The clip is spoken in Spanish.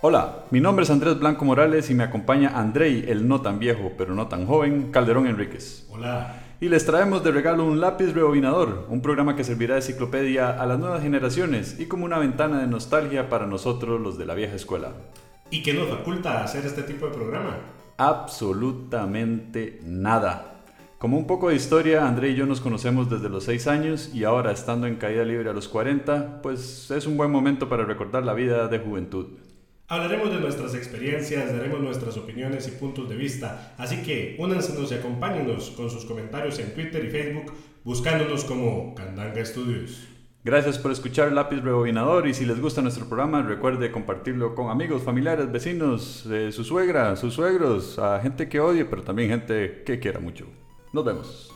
Hola, mi nombre es Andrés Blanco Morales y me acompaña Andrei, el no tan viejo pero no tan joven, Calderón Enríquez. Hola. Y les traemos de regalo un lápiz rebobinador, un programa que servirá de enciclopedia a las nuevas generaciones y como una ventana de nostalgia para nosotros los de la vieja escuela. ¿Y qué nos faculta hacer este tipo de programa? Absolutamente nada. Como un poco de historia, André y yo nos conocemos desde los 6 años y ahora estando en caída libre a los 40, pues es un buen momento para recordar la vida de juventud. Hablaremos de nuestras experiencias, daremos nuestras opiniones y puntos de vista, así que únansenos y acompáñenos con sus comentarios en Twitter y Facebook buscándonos como Candanga Studios. Gracias por escuchar Lápiz Rebobinador y si les gusta nuestro programa recuerde compartirlo con amigos, familiares, vecinos, eh, su suegra, sus suegros, a gente que odie, pero también gente que quiera mucho. Nos vemos.